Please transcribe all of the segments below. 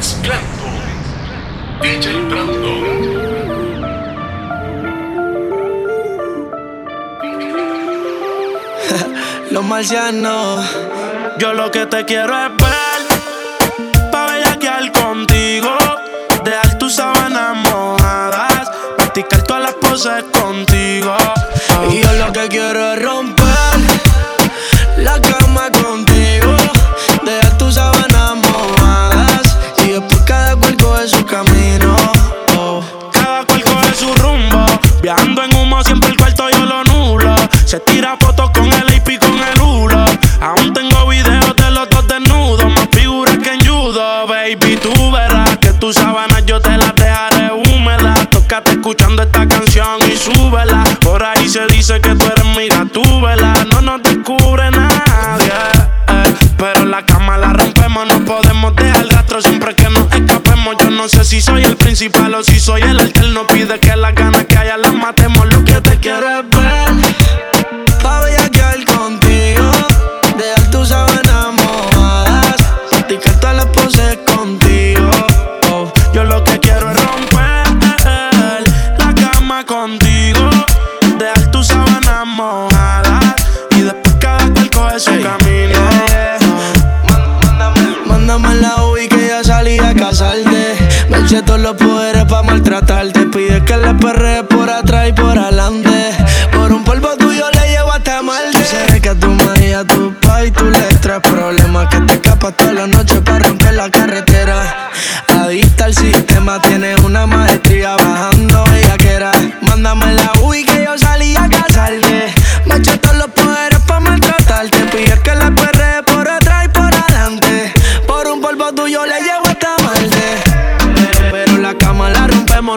Los marcianos. Yo lo que te quiero es ver, pa' bellaquear contigo, dejar tus sábanas mojadas, practicar todas las poses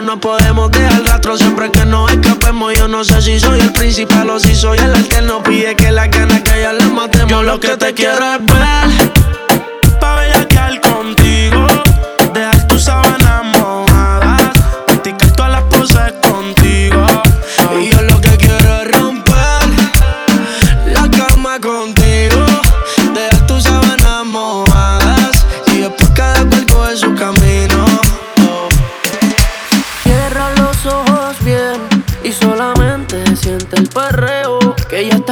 la no podemos dejar rastro siempre que nos escapemos. Yo no sé si soy el principal o si soy el alterno. Pide que las ganas que ya las matemos. Yo lo que te quiero es ver.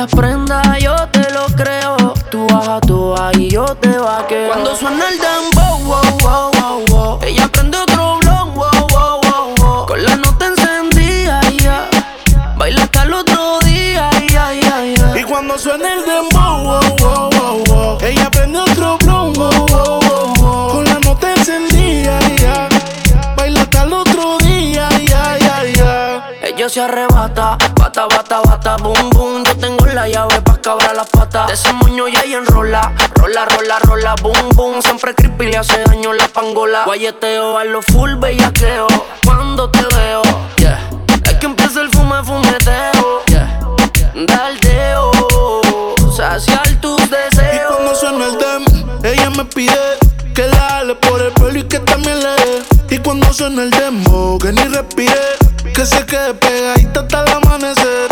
Estás prenda, yo te lo creo. Tú baja tú y yo te vaqueo. Cuando suena el dembow, wow, wow, wow, wow. Ella prende otro blon, wow, wow, wow, wow. Con la nota encendida, ya. Baila hasta el otro día, ya, ya, ya. Y cuando suena el dembow, wow, wow, wow, wow, ella prende otro blon, wow, wow, wow, wow. Con la nota encendida, ya. Baila hasta el otro día, ya, ya, ya. Ella se arrebata, bata, bata, bata, boom, boom. La llave pa' cabrar las patas. De ese moño ya ella enrola, rola, rola, rola, boom, boom. Siempre creepy le hace daño la pangola. Guayeteo a lo full bellaqueo. Cuando te veo, yeah. Es que empieza el fume, fumeteo, yeah. Daldeo, saciar tus Y deseos. cuando suena el dem, ella me pide que la jale por el pelo y que también le dé. Y cuando suena el demo, que ni respire, que se quede pegadita hasta el amanecer.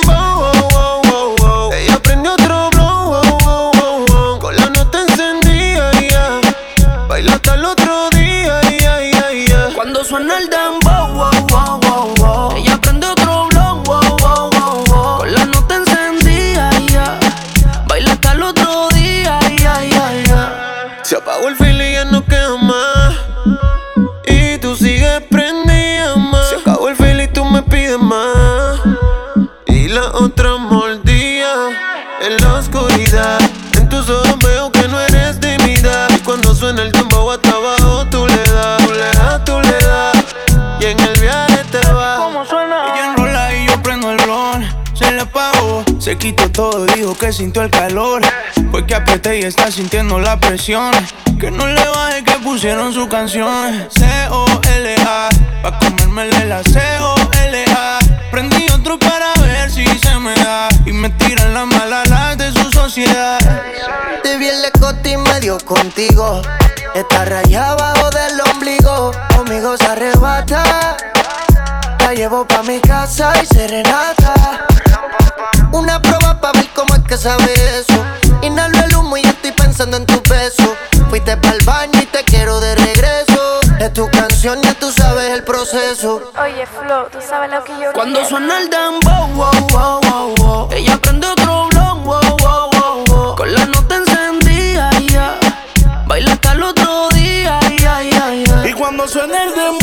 Se apagó el filo y ya no queda más. Y tú sigues prendida más. Se acabó el feel y tú me pides más. Y la otra mordía en la oscuridad. En tus ojos veo que no eres de mi edad. Y cuando suena el tiempo hasta abajo, tú le das, tú le das, tú le das. Y en el viaje te vas. ¿Cómo suena? Ella enrola y yo prendo el blon. Se le apagó, se quitó todo, dijo que sintió el calor. Fue que apreté y está sintiendo la presión. Que no le baje que pusieron su canción. C-O-L-A, pa' comérmele la C-O-L-A. Prendí otro para ver si se me da. Y me tiran la mala las de su sociedad. Te vi en la y medio contigo. Está rayada abajo del ombligo, conmigo se arrebata. La llevo pa' mi casa y serenata. Una prueba pa' ver cómo es que sabe eso. Inhalo el humo y estoy pensando en tu beso. Fuiste pa'l baño y te quiero de regreso. Es tu canción, ya tú sabes el proceso. Oye, Flo, tú sabes lo que yo Cuando quiero? suena el dembow, wow, wow, wow, wow. Ella prende otro blon, wow, wow, wow, wow. Con la nota encendida, ya. Baila hasta el otro día, ya, ya, ya. Y cuando suena el dembow,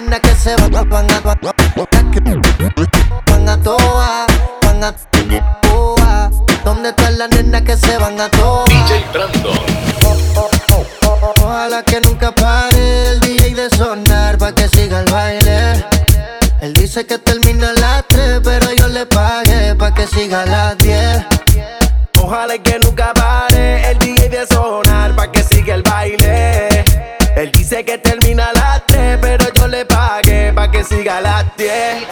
nenas que se van, van a, van a, toa, van a, ah, ¿Dónde están las nenas que se van a toa? DJ Brandon. Ojalá que nunca pare el DJ de sonar pa' que siga el baile. Él dice que termina a las 3, pero yo le pagué pa' que siga a las 10. Ojalá que nunca pare el DJ de sonar pa' que siga el baile. Él dice que termina que siga a las 10.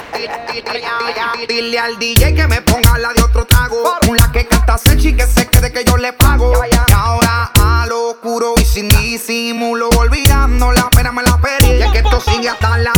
Dile al DJ que me ponga la de otro trago. Una que canta sexy que se quede que yo le pago. Y ahora a lo oscuro y sin disimulo. Olvidando la pena me la peri. Y es que esto sigue hasta las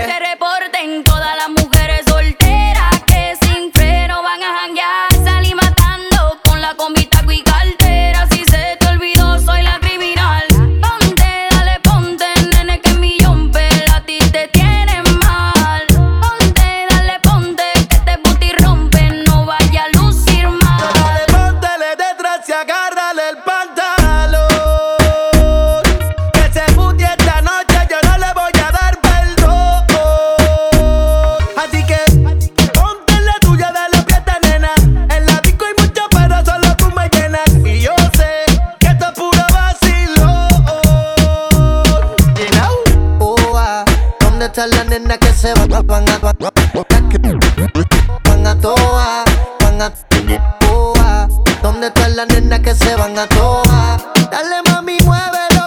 A, ¿Dónde están las nenas que se van a toa? Dale mami, muévelo.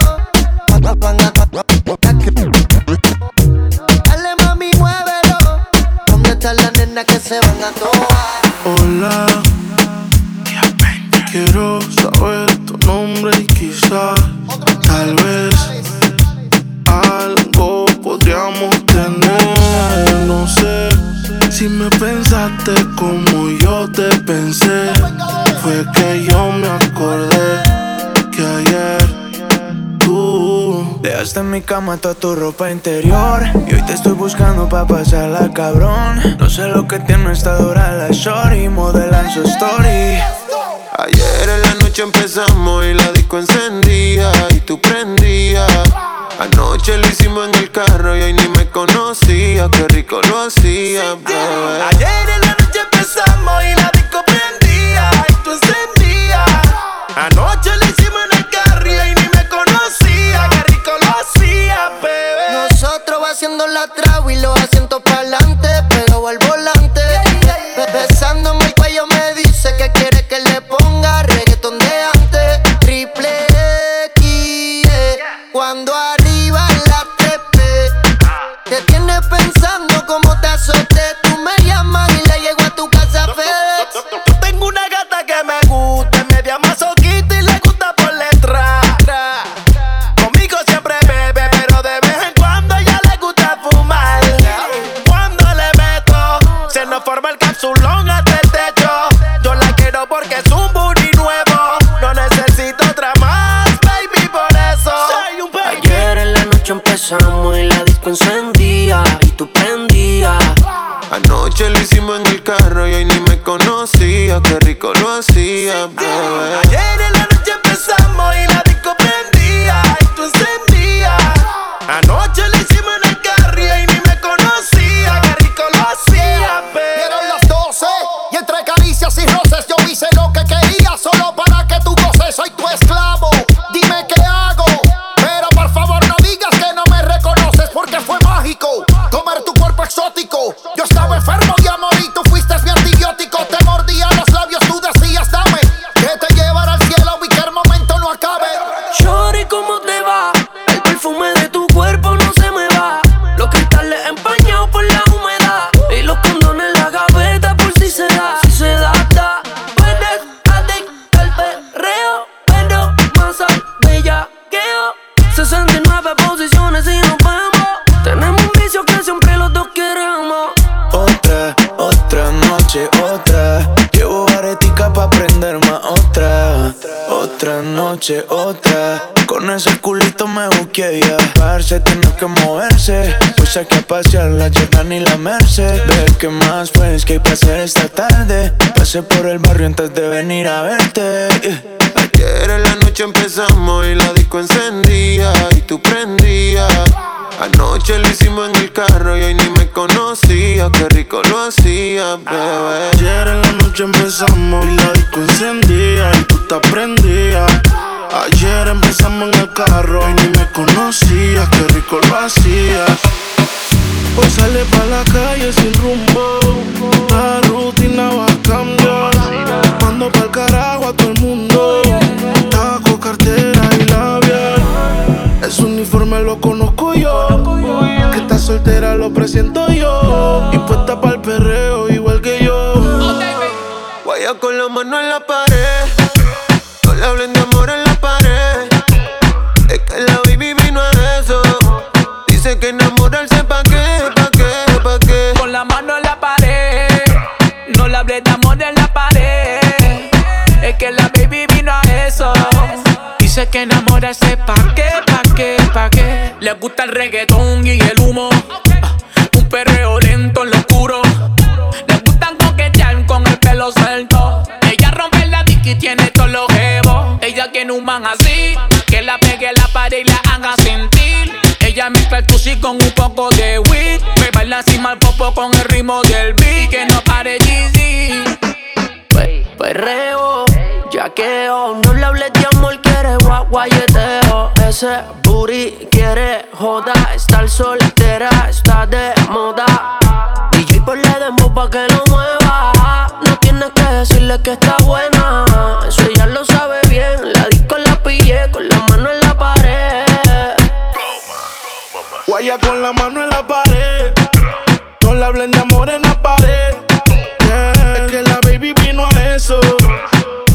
Dale mami, muévelo. ¿Dónde están las nenas que se van a toa? Hola, quiero saber tu nombre y quizás, tal vez, algo podríamos tener. No sé si me pensaste como yo te pensé. Fue que yo me acordé que ayer tú Dejaste en mi cama toda tu ropa interior Y hoy te estoy buscando pa' pasarla cabrón No sé lo que tiene esta dura la shorty Modelan su story Ayer en la noche empezamos y la disco encendía y tú prendías. Anoche lo hicimos en el carro y hoy ni me conocía, qué rico lo hacía, bebé. Ayer en la noche empezamos y la disco prendía y tú encendías. Anoche lo hicimos en el carro y ni me conocía. Qué rico lo hacía, bebé. Nosotros va haciendo la trago y los asientos para adelante, pegado al volante. Pasear la Jordan y la Merced. Ver qué más pues que hay que hacer esta tarde. Pasé por el barrio antes de venir a verte. Yeah. Ayer en la noche empezamos y la disco encendía y tú prendías. Anoche lo hicimos en el carro y hoy ni me conocía. Qué rico lo hacía, bebé. Ayer en la noche empezamos y la disco encendía y tú te prendías. Ayer empezamos en el carro y ni me conocías, qué rico lo hacías. Hoy sale pa' la calle sin rumbo, la rutina va a cambiar. Mando pa'l carajo a todo el mundo, taco, cartera y labial. Ese uniforme lo conozco yo, que está soltera lo presiento yo. Y puesta pa'l perreo igual que yo. Vaya con la mano en la pared. Dice que enamorarse pa' qué, pa' qué, pa' qué. Le gusta el reggaetón y el humo. Ah, Un perreo lento en lo oscuro. Le gustan coquetear con el pelo suelto. Ella rompe la dick y tiene todos los jebos. Ella tiene un man así. Que la pegue la pared y la haga sentir. Ella mezcla el tusi con un poco de weed. Me baila encima el popo con el ritmo del beat. Que no pare Jeezy. Pe- Perreo, yaqueo, no le hables de amor, Ese booty quiere joda, estar soltera está de moda. DJ por le dembow pa' que lo mueva. No tienes que decirle que está buena, eso ella lo sabe bien. La disco la pillé con la mano en la pared. Guaya con la mano en la pared. No le hablen amor en la pared. Es que la baby vino a eso.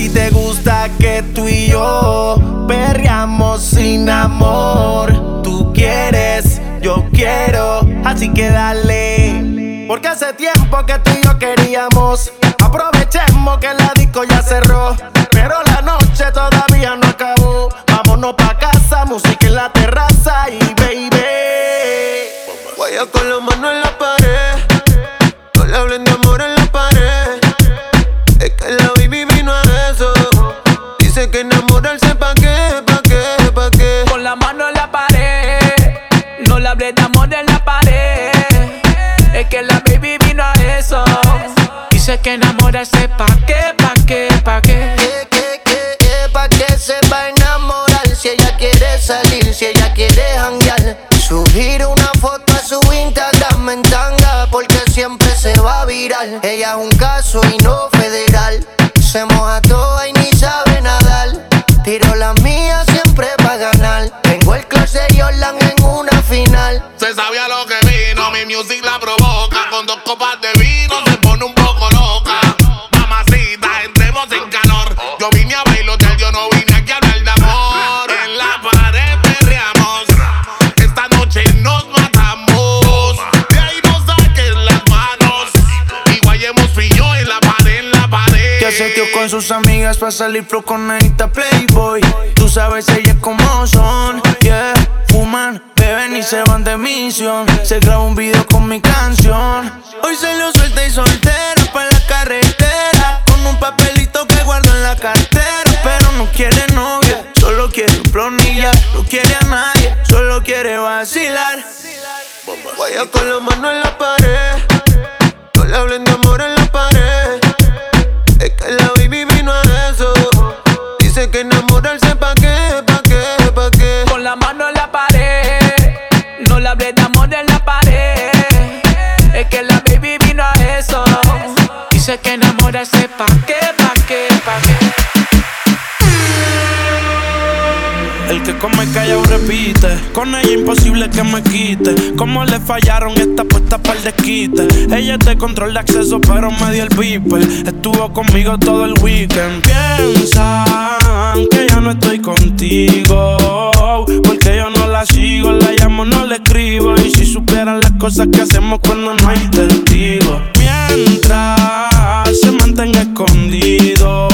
ti te gusta que tú y yo perreamos sin amor. Tú quieres, yo quiero, así que dale. Porque hace tiempo que tú y yo queríamos. Aprovechemos que la dice que enamorarse pa' qué, pa' qué, pa' qué. Que, que, que, que, pa' qué se va a enamorar si ella quiere salir, si ella quiere janguear. Subir una foto a su Instagram en tanga porque siempre se va a viral. Ella es un caso y no federal. Se moja toda y ni sabe nadar. Tiro la mía siempre pa' ganar. Tengo el closet y Orlan en una final. Se sabía lo que vino, mi music la provoca con dos copas de vino sus amigas para salir pro con Anita Playboy. Tú sabes ellas cómo son, yeah. Fuman, beben y se van de misión. Se graba un video con mi canción. Hoy se lo suelta y soltero pa' la carretera. Con un papelito que guardo en la cartera. Pero no quiere novia, solo quiere un plonilla. No quiere a nadie, solo quiere vacilar. Vaya con la mano en la pared. No le hablen de amor en la pared. Es que la entra ese pa' qué, pa' qué, pa' qué. El que come callado repite, con ella imposible que me quite. Como le fallaron esta puesta para el desquite. Ella te control de acceso, pero me dio el viper. Estuvo conmigo todo el weekend. Piensan que ya no estoy contigo, porque yo no la sigo, la llamo, no le escribo. Y si supieran las cosas que hacemos cuando no hay testigo cuenta se mantenga escondido.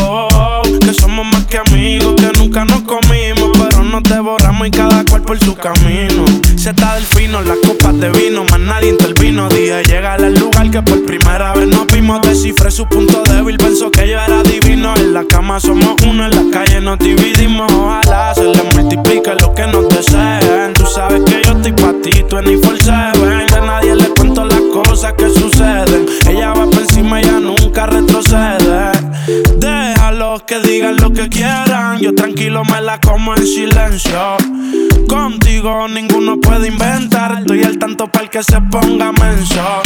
Que somos más que amigos, que nunca nos comimos, pero nos devoramos y cada cual por su camino. Se está del fino, las copas de vino, más nadie intervino. Dije, llega al lugar que por primera vez nos vimos. Descifré su punto débil, pensó que yo era divino. En la silencio. Contigo ninguno puede inventar. Estoy al tanto para que se ponga menso.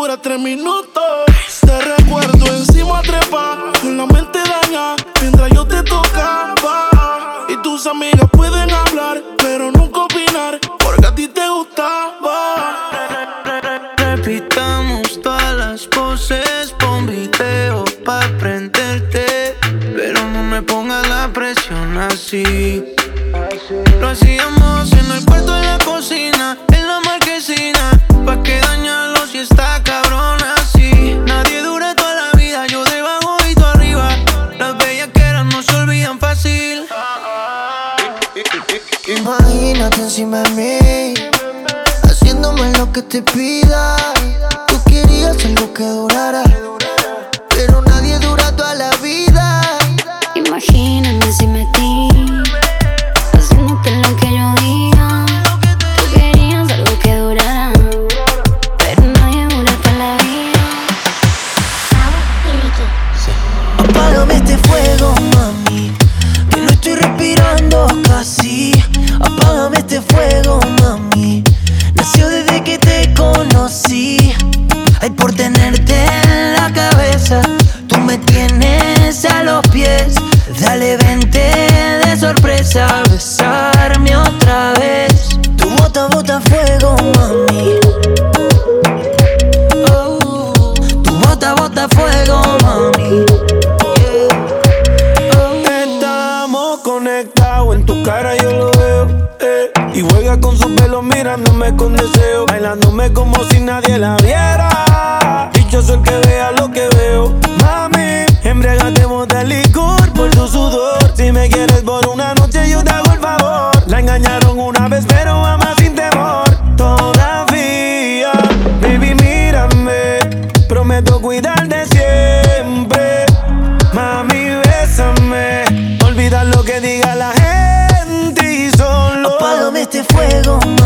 dura tres minutos. Te recuerdo encima trepa, con la mente daña, mientras yo te tocaba. Y tus amigas pueden hablar, pero nunca opinar, porque a ti te gustaba. Repitamos todas las poses, pon video pa' prenderte. Pero no me pongas la presión así. Lo hacíamos en el cuarto de la cocina, en la marquesina, pa' que dañalo si está cabrón así. Nadie dura toda la vida, yo debajo y tú arriba. Las bellas que eran no se olvidan fácil. Imagínate encima de mí, haciéndome lo que te pida. Tú querías algo que durara Dale, vente de sorpresa. este fuego.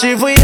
Cuidado. Si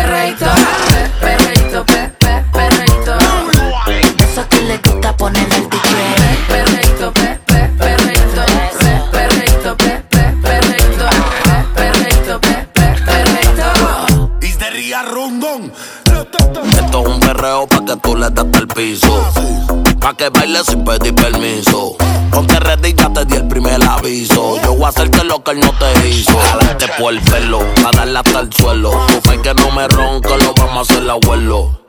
perreito. Pe, perreito, pe, pe, perreito. Eso que le gusta poner el DJ. Perreito, pe, pe, perreito. Pe, perreito, pe, pe, perreito. Pe, perreito, pe, pe, perreito. Is de Ria Rondón. Esto es un perreo pa' que tú le des el piso. Pa' que baile sin pedir permiso. Ponte ready, ya te di el primer aviso. Yo voy a hacerte lo que él no te hizo. Jalarte por el pelo, a darle hasta el suelo. Tu fe que no me ronca, lo vamos a hacer abuelo.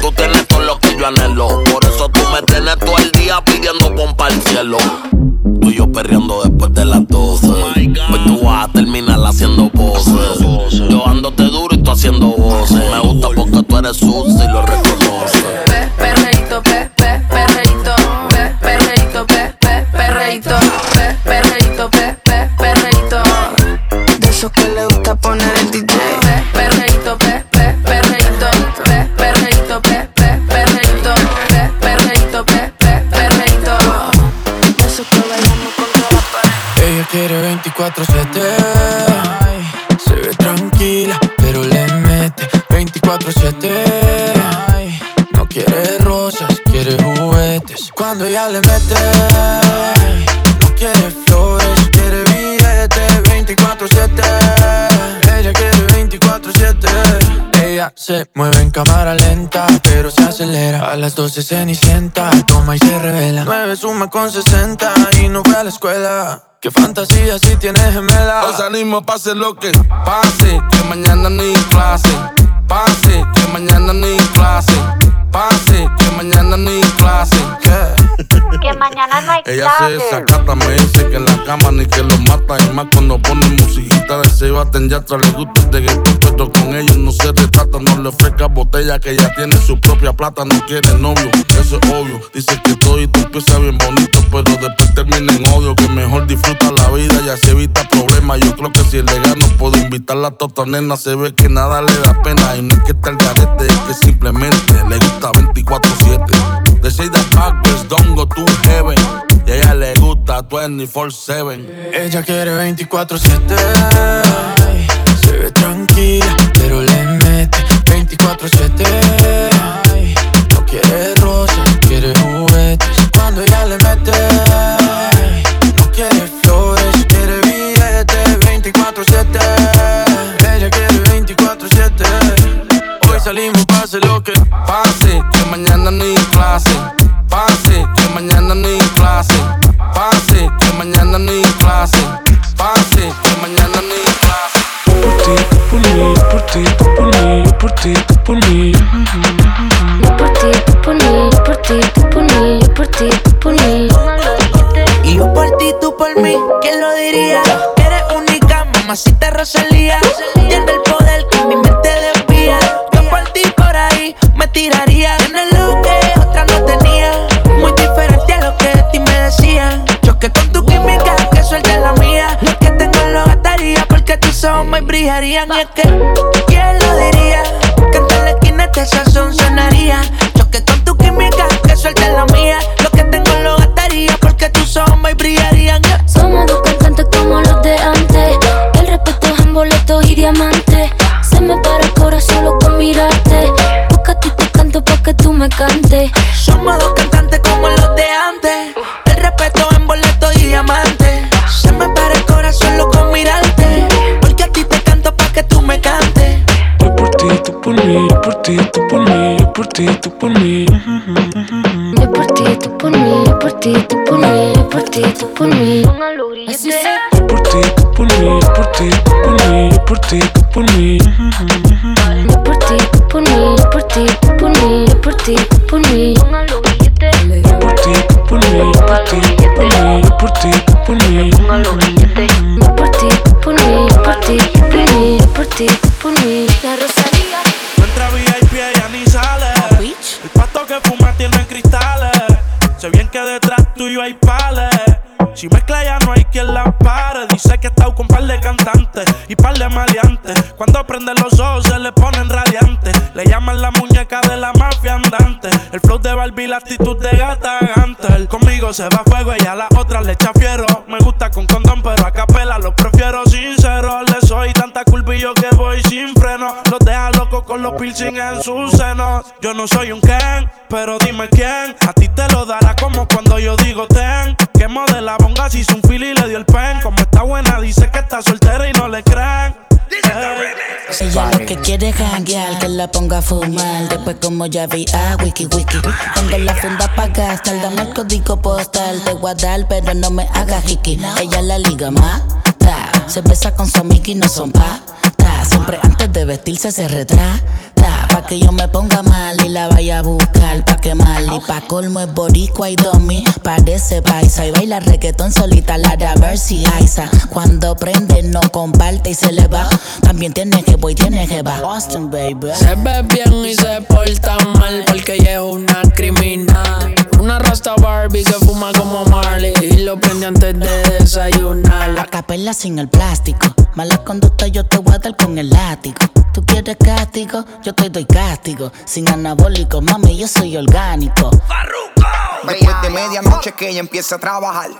Tú tienes todo lo que yo anhelo. Por eso tú me tienes todo el día pidiendo pompa al cielo. Tú y yo perreando después de las 12. Hoy tú vas a terminar haciendo voces. Yo ándote duro y tú haciendo voces. Me gusta porque tú eres sucia y lo reconoces. Perreito. Pe, perreito, pe, pe, perreito. De esos que le gusta poner el DJ. Pe, perreito, pe, pe, perreito. Pe, perreito, pe, pe, perreito. Pe, perreito, pe, pe, perreito. De esos que bailamos contra la pared. Ella quiere 24-7. Se ve tranquila, pero le mete 24-7. No quiere rosas, quiere juguetes. Cuando ella le mete, 24-7. Ella se mueve en cámara lenta, pero se acelera. A las 12 se sienta, toma y se revela. 9 suma con 60 y no fue a la escuela. Qué fantasía si tienes gemela. Hoy salimos, pase lo que pase, que mañana ni clase. Pase, que mañana ni clase. Pase, que mañana ni clase. Que mañana no hay Ella se desacata, me dice que en la cama ni que lo mata. Y más cuando pone musiquita de se baten ya atrás le gusta de pero con ellos no se retrata. No le ofrezca botella que ya tiene su propia plata. No quiere novio, eso es obvio. Dice que todo y tú empieza bien bonito, pero después termina en odio. Que mejor disfruta la vida y así evita problemas. Yo creo que si le gano puedo invitar a la tota nena. Se ve que nada le da pena. Y no es que esté el garete, es que simplemente le gusta 24-7. De 6 de backwards, don't go to heaven. Y a ella le gusta 24-7. Ella quiere 24-7. Se ve tranquila, pero le mete 24-7. No quiere rosas, quiere juguetes. Cuando ella le mete, salimos, pase lo que pase, que mañana ni clase. Pase, que mañana ni clase. Pase, que mañana ni clase. Pase, que mañana ni clase. Por ti, por mí, por ti, por mí, por ti, por mí. Por ti, por mí, por ti, por mí, por ti, por mí. Y yo por ti, tú por mí, ¿quién lo diría? Eres única, mamacita Rosalía. Tiene el poder que mi tiraría. Tienes lo que otra no tenía. Muy diferente a lo que de ti me decían. Choque con tu química, que suelte la mía. Lo que tengo lo gastaría porque tus ojos me brillarían. Y que, ¿quién lo diría? Que en la esquina este sazón sonaría. Choque con tu química, que suelte la mía. Lo que tengo lo gastaría porque tus ojos me brillarían. Quiere janguear, que la ponga a fumar. Después como ya vi a wiki wiki. Tengo la funda pa' gastar, dame el código postal. Te voy a dar, pero no me hagas hiki. Ella la liga más. Se besa con su amiga y no son pa. ta. Siempre antes de vestirse se retrata. Que yo me ponga mal y la vaya a buscar pa' quemar. Y pa' colmo es boricua y domi. Parece paisa y baila reggaetón solita. La de si aisa. Cuando prende no comparte y se le va. También tiene que voy, tiene que va. Austin, baby. Se ve bien y se porta desayunar. La capela sin el plástico. Mala conducta yo te voy a dar con el látigo. Tú quieres castigo, yo te doy castigo. Sin anabólico, mami, yo soy orgánico. Después de medianoche que ella empieza a trabajar.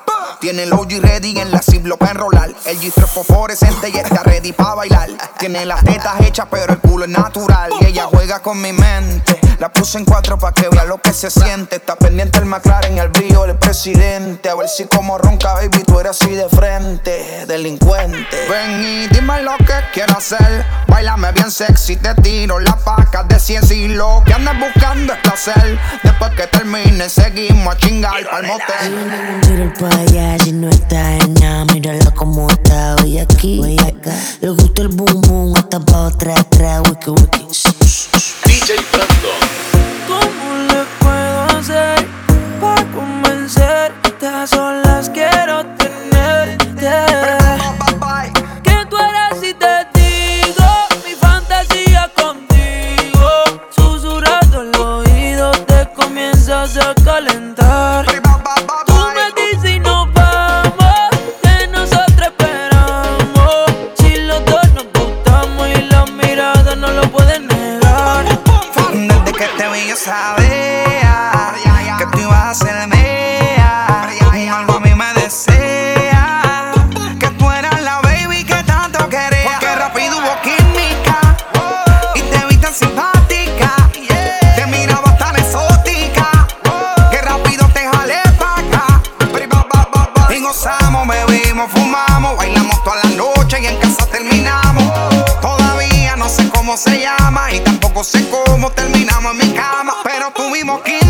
Tiene el OG ready en la Ziploc para enrolar. El G3 fosforescente y está ready para bailar. Tiene las tetas hechas, pero el culo es natural. Y ella juega con mi mente. La puse en cuatro para que vea lo que se siente. Está pendiente el McLaren, el brillo del presidente. A ver si como ronca, baby, tú eres así de frente. Delincuente. Ven y dime lo que quiero hacer. Bailame bien sexy, te tiro las pacas de 100 y lo que andas buscando es placer. Después que termine, seguimos a chingar al motel. Tira el pa' allá si no está en nada. Mírala como está hoy aquí, hoy acá. Le gusta el boom boom, hasta pa' otra atrás. Wiki wiki. ¿Cómo le puedo hacer para convencerte? A solas quiero sabía que tú ibas a ser mía. Y algo a mí me desea que tú eras la baby que tanto quería. Que rápido hubo química y te vi tan simpática. Te miraba tan exótica que rápido te jalé pa' acá. Y gozamos, bebimos, fumamos, bailamos toda la noche y en casa terminamos. Todavía no sé cómo se llama no sé cómo terminamos en mi cama, pero tuvimos 15.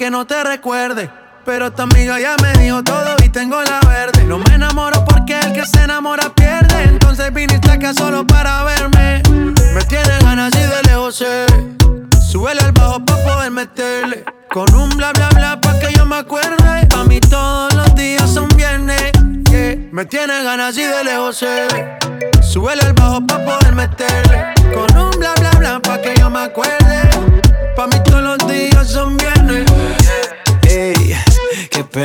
Que no te recuerde. Pero tu amiga ya me dijo todo y tengo la verde. No me enamoro porque el que se enamora pierde. Entonces viniste acá solo para verme. Me tiene ganas y de lejos sé. Súbele al bajo pa' poder meterle. Con un bla bla bla pa' que yo me acuerde. A mí todos los días son viernes. Me tiene ganas y de lejos sé. Súbele al bajo pa' poder meterle. Con un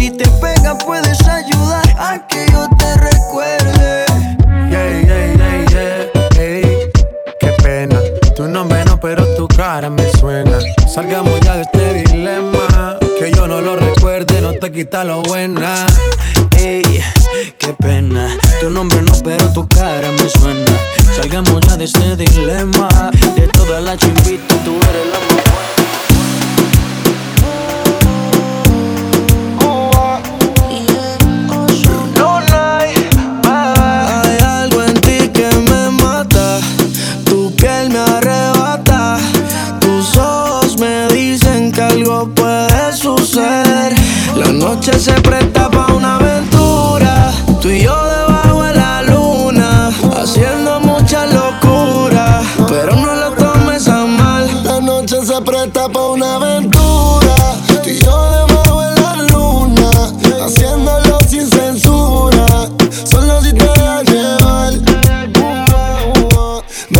Si te pegas puedes ayudar a que yo te recuerde. Yeah, yeah, yeah, yeah. Hey, qué pena. Tu nombre no, pero tu cara me suena. Salgamos ya de este dilema. Que yo no lo recuerde, no te quita lo buena. Ey, qué pena. Tu nombre no, pero tu cara me suena. Salgamos ya de este dilema. De todas las chivitas, tú eres la más.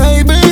baby.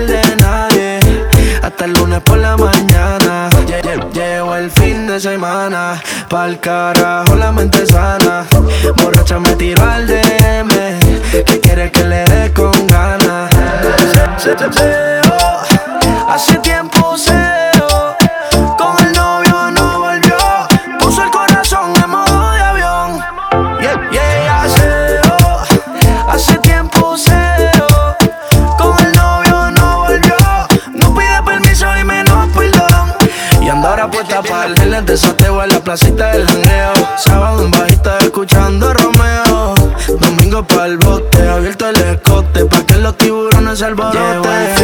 de nadie. Hasta el lunes por la mañana. Llevo el fin de semana. Pa'l carajo la mente sana. Borracha me tiro al DM. Que quiere que le dé con ganas. Oh. Hace tiempo se fiesta para el les desateo en la placita del jangueo. Sábado en bajita escuchando Romeo. Domingo para el bote, abierto el escote, pa' que los tiburones alboroten.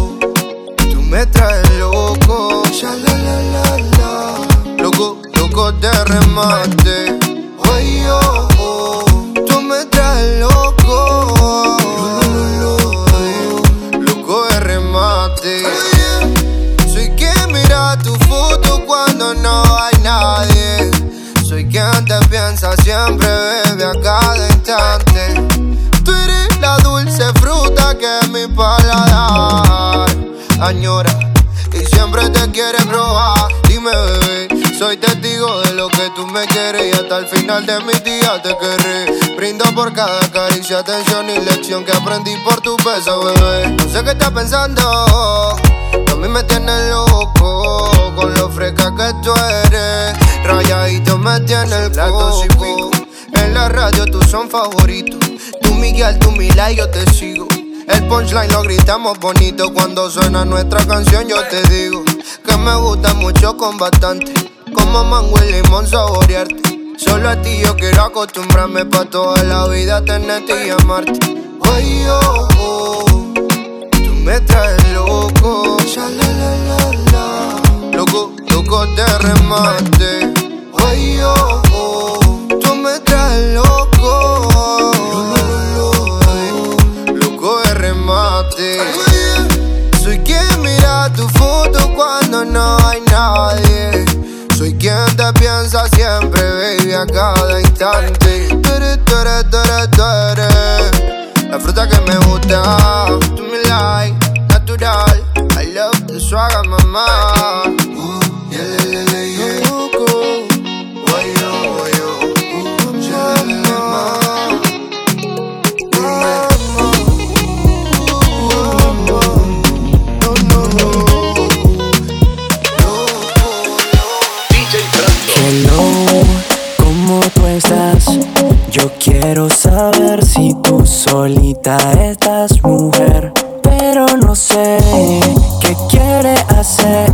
me traes loco. La. Loco, loco de remate. Oye, oh, tú me traes loco. Loco de remate. Soy quien mira tu foto cuando no hay nadie. Soy quien te piensa siempre, bebe a cada instante. Tú eres la dulce fruta que mi paladar me quieres y hasta el final de mis días te querré. Brindo por cada caricia, atención y lección que aprendí por tu beso, bebé. No sé qué estás pensando, a mí me tienes loco con lo fresca que tú eres. Rayadito me tiene el coco. En la radio tú son favoritos. Tú Miguel, tú Mila y yo te sigo. El punchline lo gritamos bonito cuando suena nuestra canción. Yo te digo que me gusta mucho con bastante. Como mango y limón saborearte. Solo a ti yo quiero acostumbrarme pa' toda la vida tenerte y amarte. Oye, oh, oh, tú me traes loco. La. Loco, loco de remate. Oye, oh, oh, tú me traes loco. Loco de remate. Soy quien mira tu foto cuando no hay nadie. Soy quien te piensa siempre, baby, a cada instante. Tú eres, tú eres, tú eres, tú eres La fruta que me gusta. Tú me like, natural. I love the mamá. Solita estás mujer, pero no sé qué quiere hacer.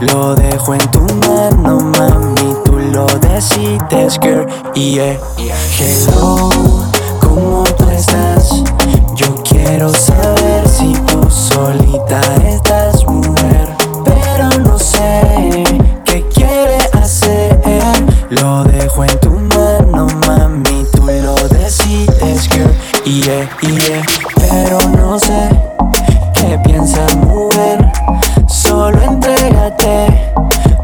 Lo dejo en tu mano, mami, tú lo decides, girl. Yeah, hello, ¿cómo tú estás? Yo quiero saber si tú solita estás mujer, pero no sé qué quiere hacer. Lo dejo en tu mano, mami, tú lo decides. Yeah, yeah, pero no sé qué piensas, mujer. Solo entrégate,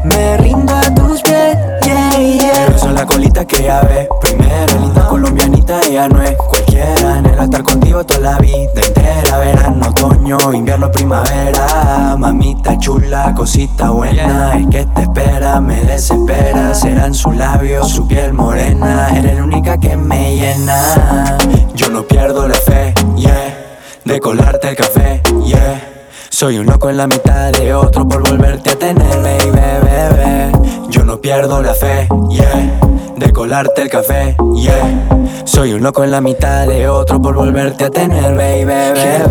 me rindo a tus pies, yeah, yeah. Pero son la colita que ya ve, primera linda colombianita, ella no es cualquiera. Anhela estar contigo toda la vida entera, verano, otoño, invierno, primavera. Mamita chula, cosita buena, es que te espera, me desespera. Serán sus labios, su piel morena, eres la única que me llena. Yo no pierdo la fe, yeah, de colarte el café, yeah. Soy un loco en la mitad de otro por volverte a tener, baby, bebé. Yo no pierdo la fe, yeah, de colarte el café, yeah. Soy un loco en la mitad de otro por volverte a tener, baby, bebé.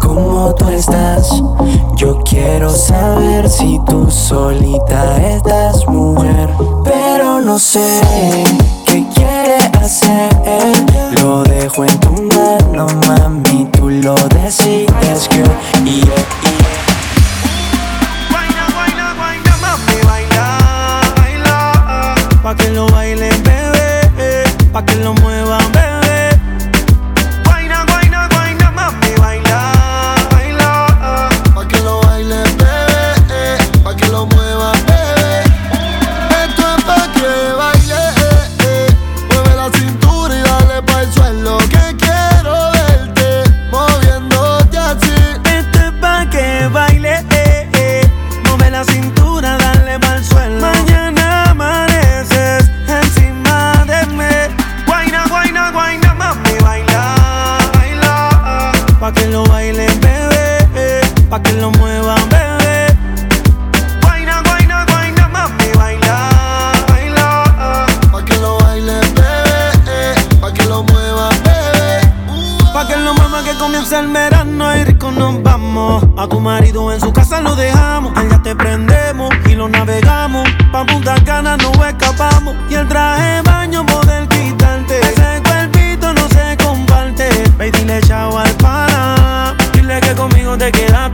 ¿Cómo tú estás? Yo quiero saber si tú solita estás mujer, pero no sé qué quiere hacer. Lo dejo en tu mano, mami, tú lo decides, girl. Yeah, yeah. Pa' que lo bailen. Pa' que lo muevan, En su casa lo dejamos. Allá te prendemos y lo navegamos. Pa' Punta Cana no escapamos. Y el traje baño poder quitarte. Ese cuerpito no se comparte. Ve dile chao al pana. Dile que conmigo te quedaste.